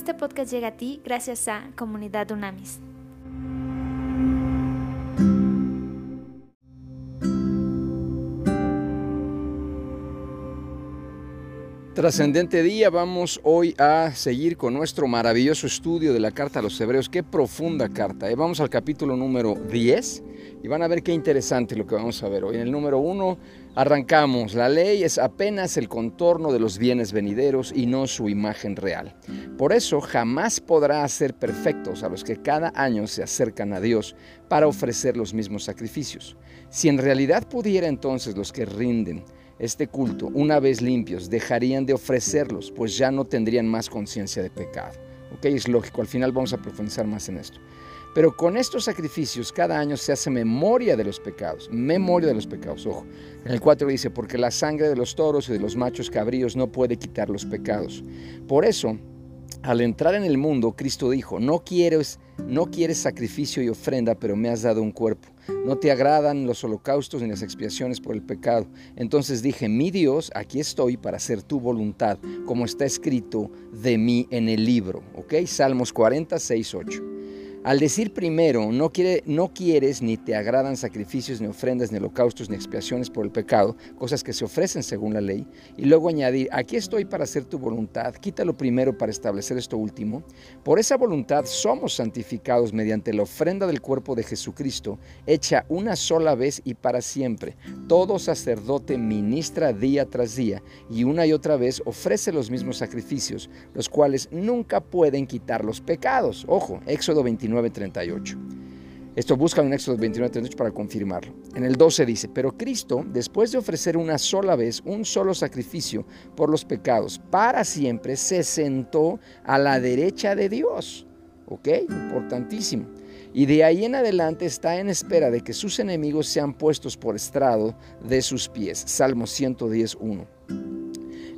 Este podcast llega a ti gracias a Comunidad Unamis. Trascendente día, vamos hoy a seguir con nuestro maravilloso estudio de la carta a los hebreos. Qué profunda carta. ¿eh? Vamos al capítulo número 10 y van a ver qué interesante lo que vamos a ver hoy. En el número 1 arrancamos. La ley es apenas el contorno de los bienes venideros y no su imagen real. Por eso jamás podrá hacer perfectos a los que cada año se acercan a Dios para ofrecer los mismos sacrificios. Si en realidad pudiera entonces los que rinden, este culto, una vez limpios, dejarían de ofrecerlos, pues ya no tendrían más conciencia de pecado. ¿Ok? Es lógico, al final vamos a profundizar más en esto. Pero con estos sacrificios cada año se hace memoria de los pecados, memoria de los pecados, ojo. En el 4 dice, porque la sangre de los toros y de los machos cabríos no puede quitar los pecados. Por eso, al entrar en el mundo, Cristo dijo, no quieres, no quieres sacrificio y ofrenda, pero me has dado un cuerpo. No te agradan los holocaustos ni las expiaciones por el pecado. Entonces dije, mi Dios, aquí estoy para hacer tu voluntad, como está escrito de mí en el libro. ¿Ok? Salmos 46, 8. Al decir primero, no, quiere, no quieres ni te agradan sacrificios, ni ofrendas, ni holocaustos, ni expiaciones por el pecado, cosas que se ofrecen según la ley, y luego añadir, aquí estoy para hacer tu voluntad, quítalo primero para establecer esto último, por esa voluntad somos santificados mediante la ofrenda del cuerpo de Jesucristo, hecha una sola vez y para siempre. Todo sacerdote ministra día tras día, y una y otra vez ofrece los mismos sacrificios, los cuales nunca pueden quitar los pecados. Ojo, Éxodo 29. 39:38. Esto busca en Éxodo 29:38 para confirmarlo. En el 12 dice, pero Cristo, después de ofrecer una sola vez un solo sacrificio por los pecados, para siempre se sentó a la derecha de Dios. ¿Ok? Importantísimo. Y de ahí en adelante está en espera de que sus enemigos sean puestos por estrado de sus pies. Salmo 110.1.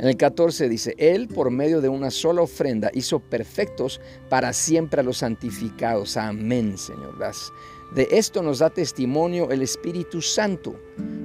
En el 14 dice, Él por medio de una sola ofrenda hizo perfectos para siempre a los santificados. Amén, Señor. De esto nos da testimonio el Espíritu Santo.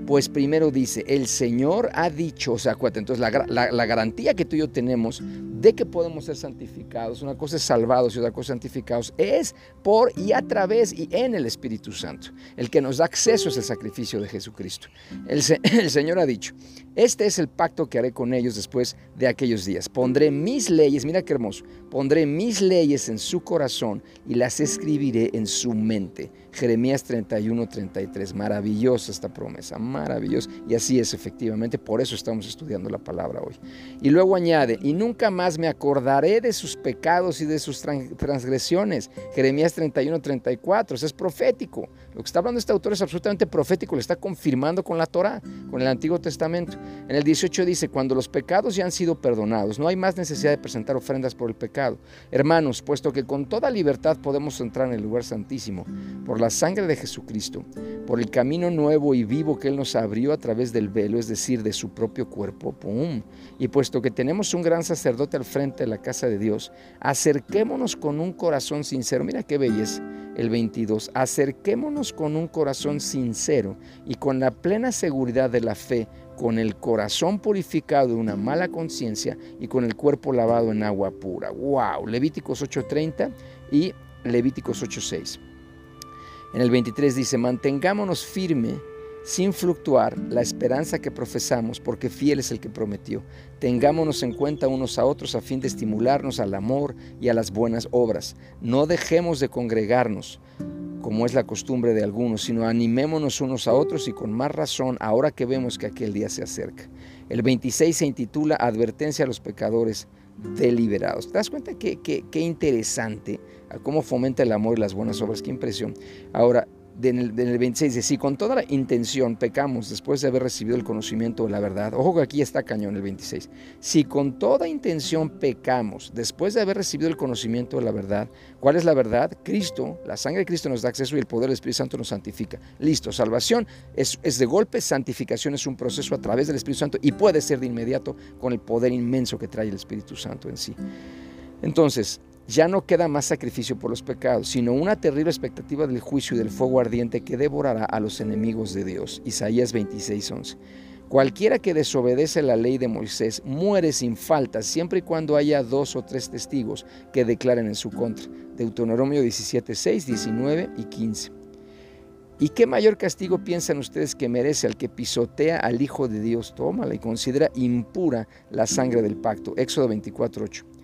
Pues primero dice, el Señor ha dicho, o sea, entonces la, la, garantía que tú y yo tenemos de que podemos ser santificados, una cosa es salvados y otra cosa santificados, es por y a través y en el Espíritu Santo. El que nos da acceso es el sacrificio de Jesucristo. El, el Señor ha dicho, este es el pacto que haré con ellos después de aquellos días. Pondré mis leyes, mira qué hermoso, pondré mis leyes en su corazón y las escribiré en su mente. Jeremías 31, 33. Maravillosa esta promesa, maravillosa. Y así es efectivamente, por eso estamos estudiando la palabra hoy. Y luego añade, y nunca más me acordaré de sus pecados y de sus transgresiones. Jeremías 31, 34. Eso es profético. Lo que está hablando este autor es absolutamente profético, lo está confirmando con la Torah, con el Antiguo Testamento. En el 18 dice, cuando los pecados ya han sido perdonados, no hay más necesidad de presentar ofrendas por el pecado. Hermanos, puesto que con toda libertad podemos entrar en el lugar santísimo, por la sangre de Jesucristo, por el camino nuevo y vivo que Él nos abrió a través del velo, es decir, de su propio cuerpo, ¡pum! y puesto que tenemos un gran sacerdote al frente de la casa de Dios, acerquémonos con un corazón sincero. Mira qué belleza el 22. Acerquémonos con un corazón sincero y con la plena seguridad de la fe con el corazón purificado de una mala conciencia y con el cuerpo lavado en agua pura. ¡Wow! Levíticos 8:30 y Levíticos 8:6. En el 23 dice, mantengámonos firme sin fluctuar la esperanza que profesamos, porque fiel es el que prometió. Tengámonos en cuenta unos a otros a fin de estimularnos al amor y a las buenas obras. No dejemos de congregarnos como es la costumbre de algunos, sino animémonos unos a otros y con más razón ahora que vemos que aquel día se acerca. El 26 se intitula Advertencia a los pecadores deliberados. ¿Te das cuenta qué, qué interesante? Cómo fomenta el amor y las buenas obras. Qué impresión. Ahora, en el, 26 dice, si con toda la intención pecamos después de haber recibido el conocimiento de la verdad, ojo que aquí está cañón el 26, si con toda intención pecamos después de haber recibido el conocimiento de la verdad, ¿cuál es la verdad? Cristo, la sangre de Cristo nos da acceso y el poder del Espíritu Santo nos santifica. Listo, salvación es, es de golpe, santificación es un proceso a través del Espíritu Santo y puede ser de inmediato con el poder inmenso que trae el Espíritu Santo en sí. Entonces, ya no queda más sacrificio por los pecados, sino una terrible expectativa del juicio y del fuego ardiente que devorará a los enemigos de Dios. Isaías 26:11. Cualquiera que desobedece la ley de Moisés muere sin falta, siempre y cuando haya dos o tres testigos que declaren en su contra. Deuteronomio 17, 6, 19 y 15. ¿Y qué mayor castigo piensan ustedes que merece al que pisotea al Hijo de Dios? Tómala y considera impura la sangre del pacto. Éxodo 24, 8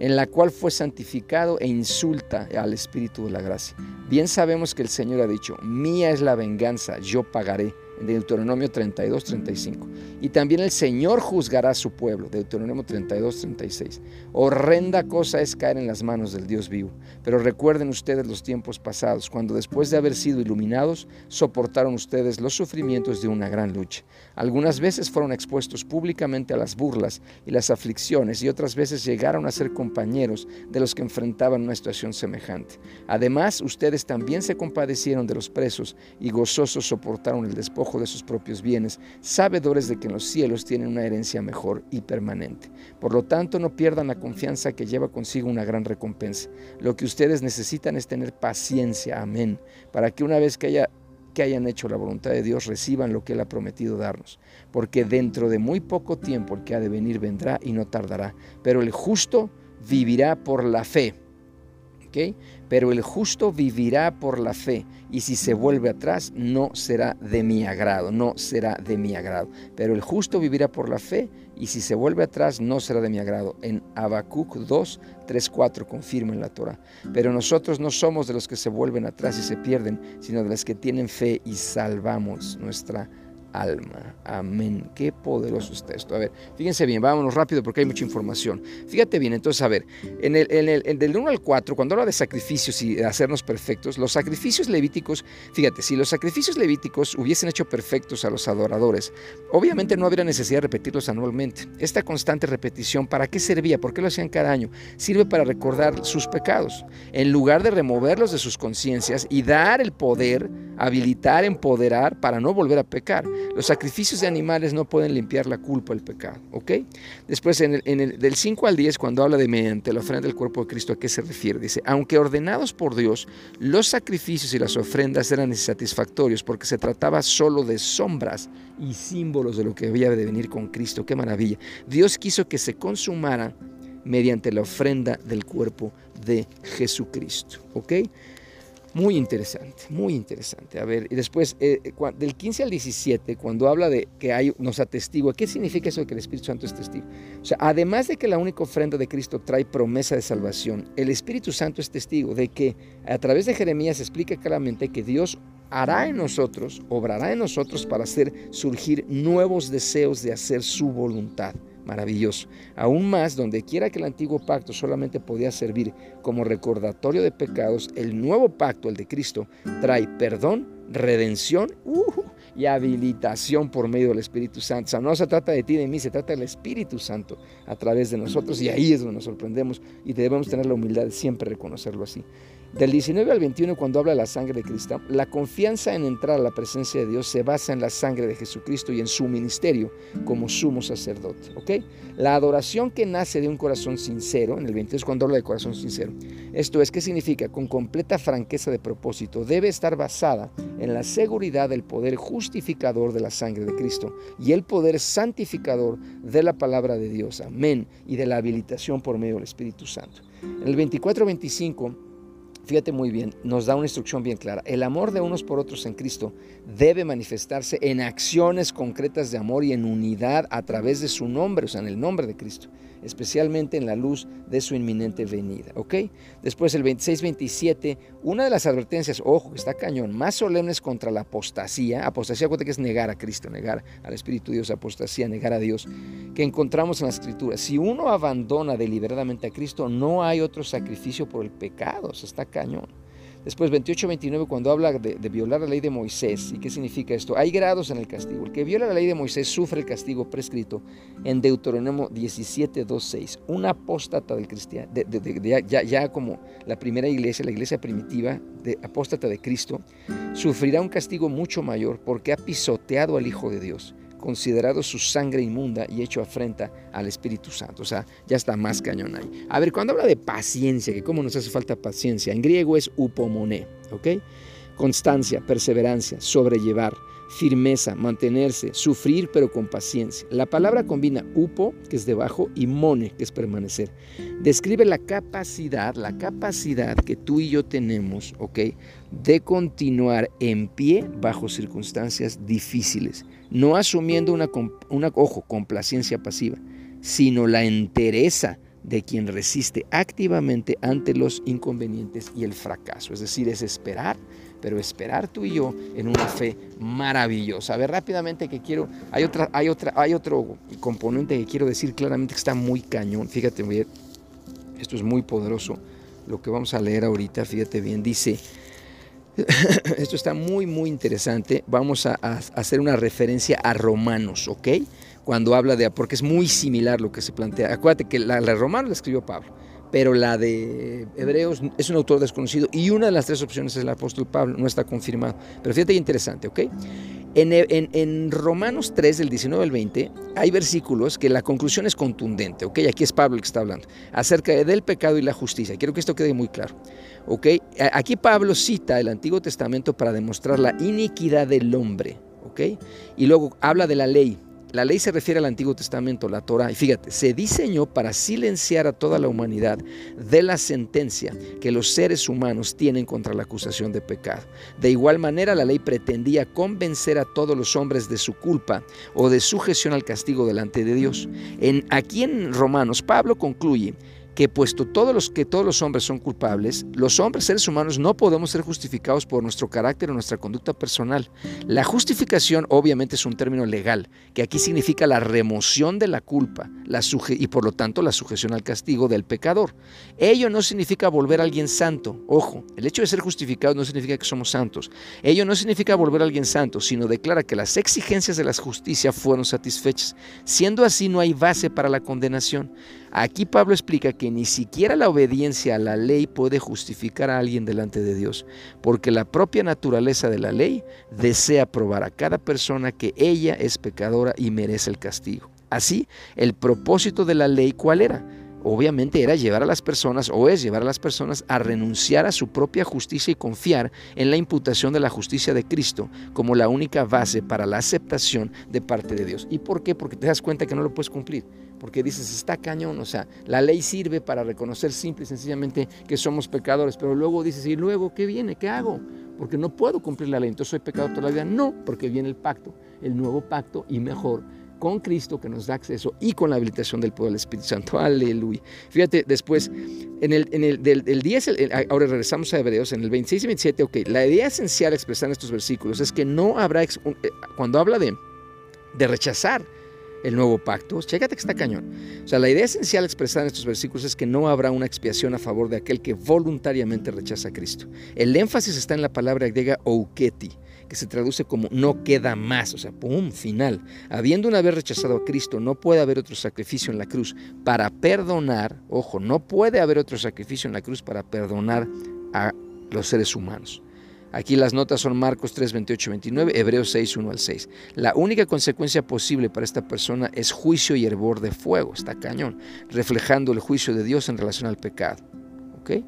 en la cual fue santificado e insulta al Espíritu de la gracia. Bien sabemos que el Señor ha dicho, mía es la venganza, yo pagaré Deuteronomio 32, 35. Y también el Señor juzgará a su pueblo, Deuteronomio 32, 36. Horrenda cosa es caer en las manos del Dios vivo. Pero recuerden ustedes los tiempos pasados, cuando después de haber sido iluminados, soportaron ustedes los sufrimientos de una gran lucha. Algunas veces fueron expuestos públicamente a las burlas y las aflicciones y otras veces llegaron a ser compañeros de los que enfrentaban una situación semejante. Además, ustedes también se compadecieron de los presos y gozosos soportaron el despojo de sus propios bienes, sabedores de que en los cielos tienen una herencia mejor y permanente. Por lo tanto, no pierdan la confianza que lleva consigo una gran recompensa. Lo que ustedes necesitan es tener paciencia, amén, para que una vez que haya que hayan hecho la voluntad de Dios reciban lo que Él ha prometido darnos, porque dentro de muy poco tiempo el que ha de venir vendrá y no tardará, pero el justo vivirá por la fe. Pero el justo vivirá por la fe, y si se vuelve atrás, no será de mi agrado, no será de mi agrado. Pero el justo vivirá por la fe, y si se vuelve atrás, no será de mi agrado. En Habacuc 2, 3, 4 confirma en la Torah. Pero nosotros no somos de los que se vuelven atrás y se pierden, sino de los que tienen fe y salvamos nuestra alma. Amén. Qué poderoso está esto. A ver, fíjense bien, vámonos rápido porque hay mucha información. Fíjate bien, entonces, a ver, en el, en el del 1 al 4, cuando habla de sacrificios y de hacernos perfectos, los sacrificios levíticos, fíjate, si los sacrificios levíticos hubiesen hecho perfectos a los adoradores, obviamente no habría necesidad de repetirlos anualmente. Esta constante repetición, ¿para qué servía? ¿Por qué lo hacían cada año? Sirve para recordar sus pecados, en lugar de removerlos de sus conciencias y dar el poder, habilitar, empoderar para no volver a pecar. Los sacrificios de animales no pueden limpiar la culpa del pecado, ¿ok? Después, en el, del 5 al 10, cuando habla de mediante la ofrenda del cuerpo de Cristo, ¿a qué se refiere? Dice, aunque ordenados por Dios, los sacrificios y las ofrendas eran insatisfactorios porque se trataba solo de sombras y símbolos de lo que había de venir con Cristo. ¡Qué maravilla! Dios quiso que se consumara mediante la ofrenda del cuerpo de Jesucristo, ¿ok? Muy interesante, muy interesante. A ver, y después, eh, eh, del 15 al 17, cuando habla de que hay, nos atestigua, ¿qué significa eso de que el Espíritu Santo es testigo? O sea, además de que la única ofrenda de Cristo trae promesa de salvación, el Espíritu Santo es testigo de que a través de Jeremías explica claramente que Dios hará en nosotros, obrará en nosotros para hacer surgir nuevos deseos de hacer su voluntad maravilloso. Aún más, donde quiera que el antiguo pacto solamente podía servir como recordatorio de pecados, el nuevo pacto, el de Cristo, trae perdón, redención uh, y habilitación por medio del Espíritu Santo. O sea, no se trata de ti de mí, se trata del Espíritu Santo a través de nosotros y ahí es donde nos sorprendemos y debemos tener la humildad de siempre reconocerlo así. Del 19 al 21, cuando habla de la sangre de Cristo, la confianza en entrar a la presencia de Dios se basa en la sangre de Jesucristo y en su ministerio como sumo sacerdote. ¿ok? La adoración que nace de un corazón sincero, en el 22 cuando habla de corazón sincero, esto es, ¿qué significa? Con completa franqueza de propósito, debe estar basada en la seguridad del poder justificador de la sangre de Cristo y el poder santificador de la palabra de Dios. Amén. Y de la habilitación por medio del Espíritu Santo. En el 24-25 fíjate muy bien, nos da una instrucción bien clara. El amor de unos por otros en Cristo debe manifestarse en acciones concretas de amor y en unidad a través de su nombre, o sea, en el nombre de Cristo especialmente en la luz de su inminente venida. ¿Ok? Después el 26-27, una de las advertencias, ojo, está cañón, más solemnes contra la apostasía, apostasía cuenta que es negar a Cristo, negar al Espíritu Dios, apostasía, negar a Dios, que encontramos en la Escritura. Si uno abandona deliberadamente a Cristo, no hay otro sacrificio por el pecado, o sea, está cañón. Después 28-29 cuando habla de, violar la ley de Moisés. ¿Y qué significa esto? Hay grados en el castigo. El que viola la ley de Moisés sufre el castigo prescrito en Deuteronomio 17.2.6. Un apóstata del cristiano, ya, como la primera iglesia, la iglesia primitiva, de apóstata de Cristo, sufrirá un castigo mucho mayor porque ha pisoteado al Hijo de Dios considerado su sangre inmunda y hecho afrenta al Espíritu Santo. O sea, ya está más cañón ahí. A ver, cuando habla de paciencia, que cómo nos hace falta paciencia, en griego es upomone, ¿ok? Constancia, perseverancia, sobrellevar, firmeza, mantenerse, sufrir pero con paciencia. La palabra combina upo, que es debajo, y mone, que es permanecer. Describe la capacidad, la capacidad que tú y yo tenemos, ¿ok? De continuar en pie bajo circunstancias difíciles, no asumiendo una, una ojo, complacencia pasiva, sino la entereza de quien resiste activamente ante los inconvenientes y el fracaso. Es decir, es esperar pero esperar tú y yo en una fe maravillosa. A ver, rápidamente que quiero, hay otra, hay otra, hay otro componente que quiero decir claramente que está muy cañón. Fíjate bien, esto es muy poderoso. Lo que vamos a leer ahorita, fíjate bien, dice, esto está muy, muy interesante. Vamos a, hacer una referencia a Romanos, ¿ok? Cuando habla de, porque es muy similar lo que se plantea. Acuérdate que la, la Romanos la escribió Pablo pero la de Hebreos es un autor desconocido y una de las tres opciones es el apóstol Pablo, no está confirmado. Pero fíjate interesante, ¿ok? En, en, Romanos 3, del 19 al 20, hay versículos que la conclusión es contundente, ¿ok? Aquí es Pablo el que está hablando, acerca del pecado y la justicia. Quiero que esto quede muy claro, ¿ok? Aquí Pablo cita el Antiguo Testamento para demostrar la iniquidad del hombre, ¿ok? Y luego habla de la ley, la ley se refiere al Antiguo Testamento, la Torah, y fíjate, se diseñó para silenciar a toda la humanidad de la sentencia que los seres humanos tienen contra la acusación de pecado. De igual manera, la ley pretendía convencer a todos los hombres de su culpa o de sujeción al castigo delante de Dios. En, aquí en Romanos, Pablo concluye que puesto todos los, que todos los hombres son culpables, los hombres, seres humanos, no podemos ser justificados por nuestro carácter o nuestra conducta personal. La justificación obviamente es un término legal, que aquí significa la remoción de la culpa la y por lo tanto la sujeción al castigo del pecador. Ello no significa volver a alguien santo. Ojo, el hecho de ser justificados no significa que somos santos. Ello no significa volver a alguien santo, sino declara que las exigencias de la justicia fueron satisfechas. Siendo así, no hay base para la condenación. Aquí Pablo explica que ni siquiera la obediencia a la ley puede justificar a alguien delante de Dios, porque la propia naturaleza de la ley desea probar a cada persona que ella es pecadora y merece el castigo. Así, el propósito de la ley, ¿cuál era? Obviamente era llevar a las personas, o es llevar a las personas a renunciar a su propia justicia y confiar en la imputación de la justicia de Cristo como la única base para la aceptación de parte de Dios. ¿Y por qué? Porque te das cuenta que no lo puedes cumplir porque dices, está cañón, o sea, la ley sirve para reconocer simple y sencillamente que somos pecadores, pero luego dices, ¿y luego qué viene? ¿Qué hago? Porque no puedo cumplir la ley, entonces soy pecador toda la vida. No, porque viene el pacto, el nuevo pacto y mejor con Cristo que nos da acceso y con la habilitación del poder del Espíritu Santo. Aleluya. Fíjate, después, en el, en el del, 10, ahora regresamos a Hebreos, en el 26 y 27, ok, la idea esencial expresada en estos versículos es que no habrá, eh, cuando habla de, de rechazar el nuevo pacto. Chécate que está cañón. O sea, la idea esencial expresada en estos versículos es que no habrá una expiación a favor de aquel que voluntariamente rechaza a Cristo. El énfasis está en la palabra griega ouketi, se traduce como no queda más, o sea, pum, final. Habiendo una vez rechazado a Cristo, no puede haber otro sacrificio en la cruz para perdonar, ojo, no puede haber otro sacrificio en la cruz para perdonar a los seres humanos. Aquí las notas son Marcos 3, 28 29, Hebreos 6, 1 al 6. La única consecuencia posible para esta persona es juicio y hervor de fuego, está cañón, reflejando el juicio de Dios en relación al pecado. ¿Ok?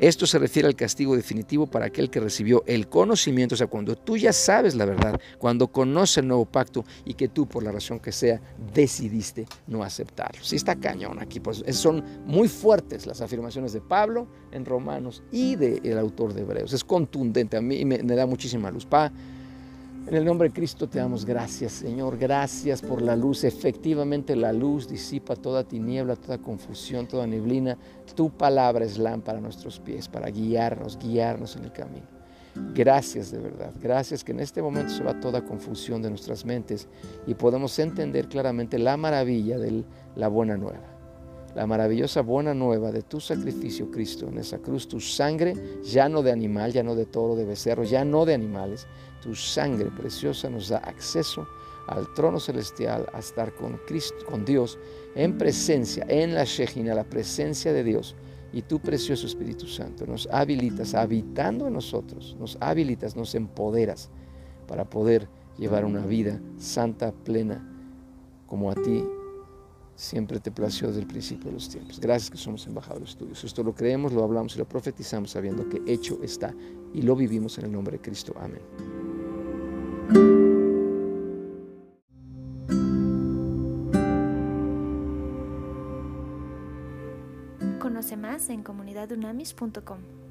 Esto se refiere al castigo definitivo para aquel que recibió el conocimiento, o sea, cuando tú ya sabes la verdad, cuando conoces el nuevo pacto y que tú, por la razón que sea, decidiste no aceptarlo. Sí está cañón aquí, pues son muy fuertes las afirmaciones de Pablo en Romanos y del autor de Hebreos. Es contundente, a mí me, me da muchísima luz. Pa, en el nombre de Cristo te damos gracias, Señor. Gracias por la luz. Efectivamente la luz disipa toda tiniebla, toda confusión, toda neblina. Tu palabra es lámpara a nuestros pies para guiarnos, guiarnos en el camino. Gracias de verdad. Gracias que en este momento se va toda confusión de nuestras mentes y podemos entender claramente la maravilla de la buena nueva. La maravillosa buena nueva de tu sacrificio, Cristo, en esa cruz, tu sangre, ya no de animal, ya no de toro, de becerro, ya no de animales, tu sangre preciosa nos da acceso al trono celestial, a estar con Cristo, con Dios, en presencia, en la Shejina, la presencia de Dios. Y tu precioso Espíritu Santo nos habilitas, habitando en nosotros, nos habilitas, nos empoderas para poder llevar una vida santa, plena, como a ti siempre te plació desde el principio de los tiempos. Gracias que somos embajadores tuyos. Esto lo creemos, lo hablamos y lo profetizamos sabiendo que hecho está y lo vivimos en el nombre de Cristo. Amén. Conoce más en comunidadunamis.com.